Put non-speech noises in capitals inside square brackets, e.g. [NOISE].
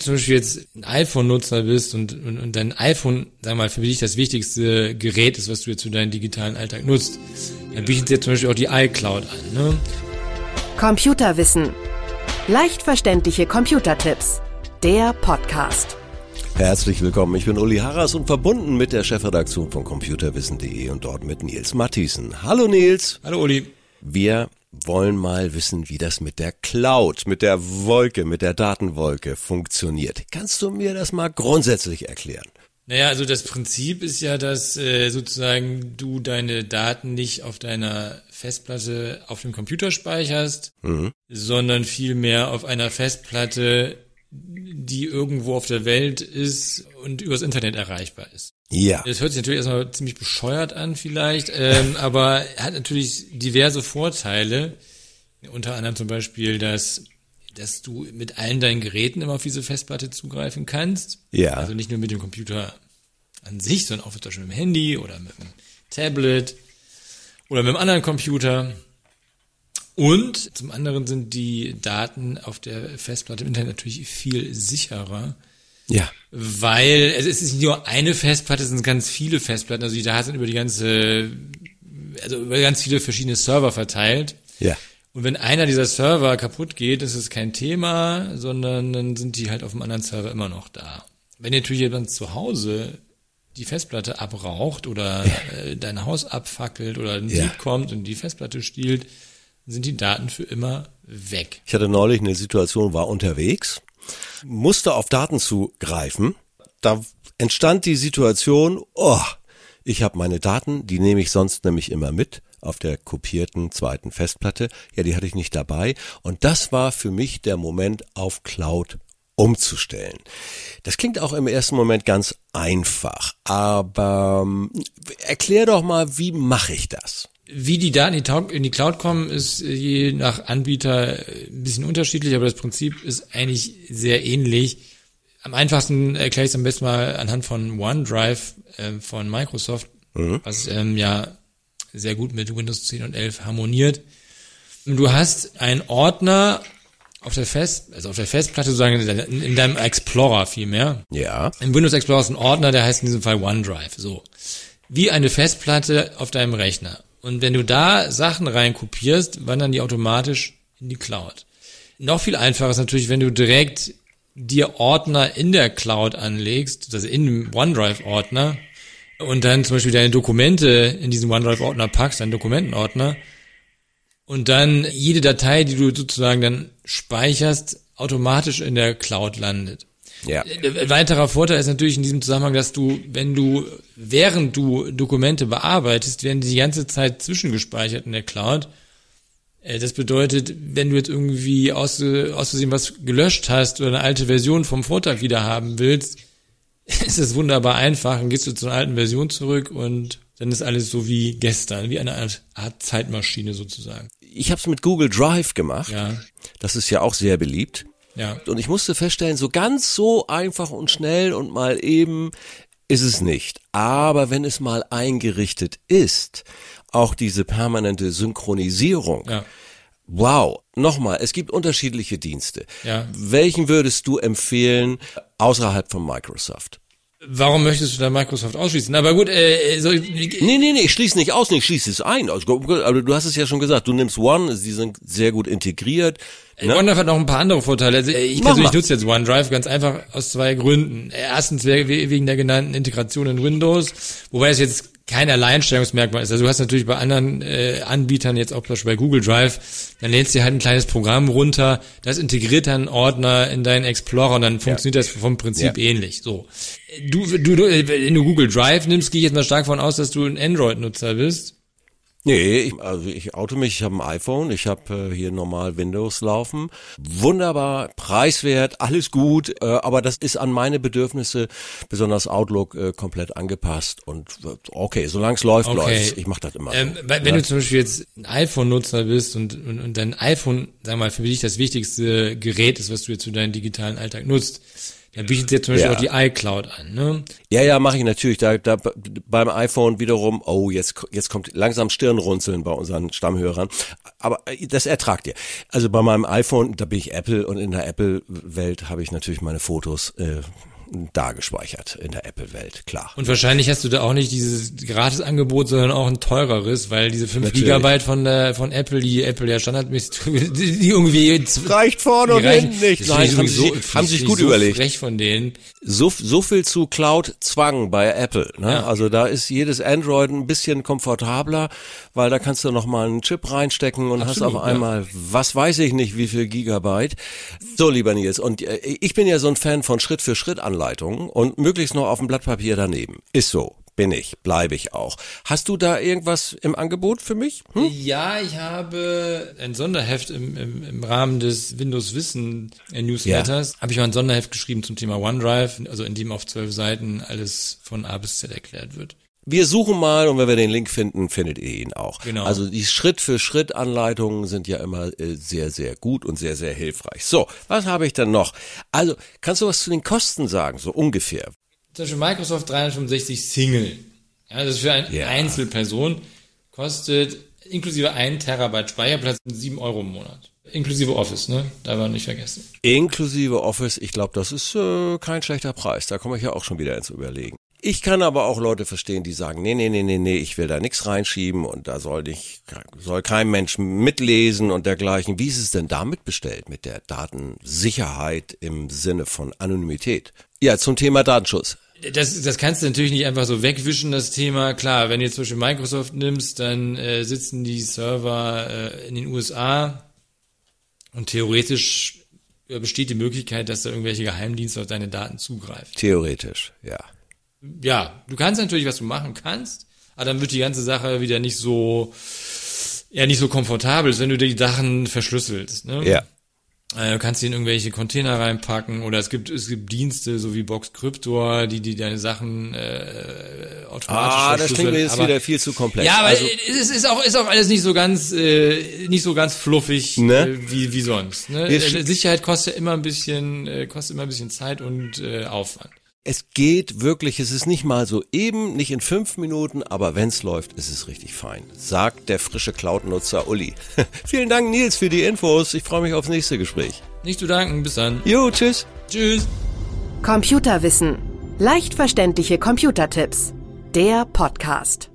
zum Beispiel jetzt ein iPhone-Nutzer bist und, und, und dein iPhone, sag mal, für dich das wichtigste Gerät ist, was du jetzt für deinen digitalen Alltag nutzt, dann bietet dir zum Beispiel auch die iCloud an. Ne? Computerwissen. Leicht verständliche Computertipps. Der Podcast. Herzlich willkommen, ich bin Uli Harras und verbunden mit der Chefredaktion von computerwissen.de und dort mit Nils Matthiesen. Hallo Nils. Hallo Uli. Wir wollen mal wissen, wie das mit der Cloud, mit der Wolke, mit der Datenwolke funktioniert. Kannst du mir das mal grundsätzlich erklären? Naja, also das Prinzip ist ja, dass äh, sozusagen du deine Daten nicht auf deiner Festplatte auf dem Computer speicherst, mhm. sondern vielmehr auf einer Festplatte, die irgendwo auf der Welt ist und übers Internet erreichbar ist. Ja. Das hört sich natürlich erstmal ziemlich bescheuert an vielleicht, ähm, [LAUGHS] aber hat natürlich diverse Vorteile. Unter anderem zum Beispiel, dass, dass du mit allen deinen Geräten immer auf diese Festplatte zugreifen kannst. Ja. Also nicht nur mit dem Computer an sich, sondern auch zum Beispiel mit dem Handy oder mit dem Tablet oder mit einem anderen Computer. Und zum anderen sind die Daten auf der Festplatte im Internet natürlich viel sicherer. Ja. Weil es ist nicht nur eine Festplatte, es sind ganz viele Festplatten. Also die Daten sind über die ganze, also über ganz viele verschiedene Server verteilt. Ja. Und wenn einer dieser Server kaputt geht, ist es kein Thema, sondern dann sind die halt auf dem anderen Server immer noch da. Wenn natürlich jemand zu Hause die Festplatte abraucht oder äh, dein Haus abfackelt oder ein ja. Dieb kommt und die Festplatte stiehlt, sind die Daten für immer weg. Ich hatte neulich eine Situation, war unterwegs, musste auf Daten zugreifen. Da entstand die Situation, oh, ich habe meine Daten, die nehme ich sonst nämlich immer mit auf der kopierten zweiten Festplatte. Ja, die hatte ich nicht dabei. Und das war für mich der Moment auf Cloud umzustellen. Das klingt auch im ersten Moment ganz einfach, aber ähm, erklär doch mal, wie mache ich das? Wie die Daten in die Cloud kommen, ist je nach Anbieter ein bisschen unterschiedlich, aber das Prinzip ist eigentlich sehr ähnlich. Am einfachsten erkläre ich es am besten mal anhand von OneDrive äh, von Microsoft, mhm. was ähm, ja sehr gut mit Windows 10 und 11 harmoniert. Du hast einen Ordner auf der Fest, also auf der Festplatte sozusagen in, in deinem Explorer vielmehr. Ja. Im Windows Explorer ist ein Ordner, der heißt in diesem Fall OneDrive. So. Wie eine Festplatte auf deinem Rechner. Und wenn du da Sachen reinkopierst, wandern die automatisch in die Cloud. Noch viel einfacher ist natürlich, wenn du direkt dir Ordner in der Cloud anlegst, also in dem OneDrive-Ordner, und dann zum Beispiel deine Dokumente in diesen OneDrive-Ordner packst, deinen Dokumentenordner, und dann jede Datei, die du sozusagen dann speicherst, automatisch in der Cloud landet. Ja. Ein weiterer Vorteil ist natürlich in diesem Zusammenhang, dass du, wenn du, während du Dokumente bearbeitest, werden die die ganze Zeit zwischengespeichert in der Cloud. Äh, das bedeutet, wenn du jetzt irgendwie aus, aus Versehen was gelöscht hast oder eine alte Version vom Vortag wieder haben willst, [LAUGHS] ist es wunderbar einfach. Dann gehst du zur alten Version zurück und dann ist alles so wie gestern, wie eine Art, Art Zeitmaschine sozusagen. Ich habe es mit Google Drive gemacht. Ja. Das ist ja auch sehr beliebt. Ja. Und ich musste feststellen, so ganz so einfach und schnell und mal eben ist es nicht. Aber wenn es mal eingerichtet ist, auch diese permanente Synchronisierung. Ja. Wow. Nochmal, es gibt unterschiedliche Dienste. Ja. Welchen würdest du empfehlen außerhalb von Microsoft? Warum möchtest du da Microsoft ausschließen? Aber gut, äh, so, nee, nee, nee, ich schließe nicht aus, ich schließe es ein. Also, aber du hast es ja schon gesagt, du nimmst One, sie sind sehr gut integriert. Ne? OneDrive hat noch ein paar andere Vorteile. Also ich Mach persönlich mal. nutze jetzt OneDrive ganz einfach aus zwei Gründen. Erstens wegen der genannten Integration in Windows, wobei es jetzt kein Alleinstellungsmerkmal ist. Also du hast natürlich bei anderen äh, Anbietern, jetzt auch zum Beispiel bei Google Drive, dann lädst du halt ein kleines Programm runter, das integriert dann einen Ordner in deinen Explorer und dann funktioniert ja. das vom Prinzip ja. ähnlich. So. Du, du, du, wenn du Google Drive nimmst, gehe ich jetzt mal stark von aus, dass du ein Android-Nutzer bist. Nee, ich, also ich auto mich, ich habe ein iPhone, ich habe äh, hier normal Windows laufen. Wunderbar, preiswert, alles gut, äh, aber das ist an meine Bedürfnisse, besonders Outlook, äh, komplett angepasst. Und äh, okay, solange es läuft, okay. läuft Ich mache das immer. Ähm, so. Wenn ja. du zum Beispiel jetzt ein iPhone-Nutzer bist und, und, und dein iPhone, sag mal, für dich das wichtigste Gerät ist, was du jetzt für deinen digitalen Alltag nutzt, Da bietet jetzt zum Beispiel Ja. auch die iCloud an, ne? Ja, ja, mache ich natürlich. Da, da beim iPhone wiederum, oh, jetzt, jetzt kommt langsam Stirnrunzeln bei unseren Stammhörern. Aber äh, das ertragt ihr. Also bei meinem iPhone, da bin ich Apple und in der Apple-Welt habe ich natürlich meine Fotos äh, da gespeichert. In der Apple-Welt, klar. Und wahrscheinlich hast du da auch nicht dieses Gratisangebot, sondern auch ein teureres, weil diese 5 Natürlich. Gigabyte von der, von Apple, die Apple ja standardmäßig, [LAUGHS] die die irgendwie Reicht vorne die reichen- nicht. Nein, haben so- haben finde sich ich gut so überlegt. frech von denen. So, so viel zu Cloud-Zwang bei Apple. Ne? Ja. Also da ist jedes Android ein bisschen komfortabler, weil da kannst du noch mal einen Chip reinstecken und hast Absolut, auf einmal, was weiß ich nicht, wie viel Gigabyte. So, lieber Nils, und äh, ich bin ja so ein Fan von Schritt-für-Schritt-Anleitungen und möglichst noch auf dem Blatt Papier daneben. Ist so. Bin ich, bleibe ich auch. Hast du da irgendwas im Angebot für mich? Hm? Ja, ich habe ein Sonderheft im, im, im Rahmen des Windows Wissen äh, Newsletters, habe ich mal ein Sonderheft geschrieben zum Thema OneDrive, also in dem auf zwölf Seiten alles von A bis Z erklärt wird. Wir suchen mal und wenn wir den Link finden, findet ihr ihn auch. Genau. Also die Schritt-für-Schritt-Anleitungen sind ja immer äh, sehr, sehr gut und sehr, sehr hilfreich. So, was habe ich denn noch? Also, kannst du was zu den Kosten sagen, so ungefähr? Zum Beispiel Microsoft 365 Single. Ja, das ist für eine Ja. Einzelperson, kostet inklusive 1 Terabyte Speicherplatz 7 Euro im Monat. Inklusive Office, ne? Da war nicht vergessen. Inklusive Office, ich glaube, das ist äh, kein schlechter Preis. Da komme ich ja auch schon wieder ins Überlegen. Ich kann aber auch Leute verstehen, die sagen, nee, nee, nee, nee, nee, ich will da nichts reinschieben und da soll nicht, soll kein Mensch mitlesen und dergleichen. Wie ist es denn damit bestellt mit der Datensicherheit im Sinne von Anonymität? Ja, zum Thema Datenschutz. Das, das kannst du natürlich nicht einfach so wegwischen, das Thema. Klar, wenn du jetzt zum Beispiel Microsoft nimmst, dann äh, sitzen die Server äh, in den USA und theoretisch besteht die Möglichkeit, dass da irgendwelche Geheimdienste auf deine Daten zugreifen. Theoretisch, ja. Ja, du kannst natürlich, was du machen kannst, aber dann wird die ganze Sache wieder nicht so, ja, nicht so komfortabel, wenn du die Sachen verschlüsselst. Ne? Ja. Äh, Du kannst sie in irgendwelche Container reinpacken oder es gibt es gibt Dienste, so wie Box Cryptor, die die deine Sachen äh, automatisch Ah, das klingt mir jetzt wieder viel zu komplex. Ja, aber also, es ist auch ist auch alles nicht so ganz äh, nicht so ganz fluffig Ne? äh, wie wie sonst. Ne? Sicherheit kostet immer ein bisschen äh, kostet immer ein bisschen Zeit und äh, Aufwand. Es geht wirklich, es ist nicht mal so eben, nicht in fünf Minuten, aber wenn's läuft, ist es richtig fein. Sagt der frische Cloud-Nutzer Uli. [LAUGHS] Vielen Dank, Nils, für die Infos. Ich freue mich aufs nächste Gespräch. Nicht zu danken, bis dann. Jo, tschüss. Tschüss. Computerwissen. Leicht verständliche Computertipps. Der Podcast.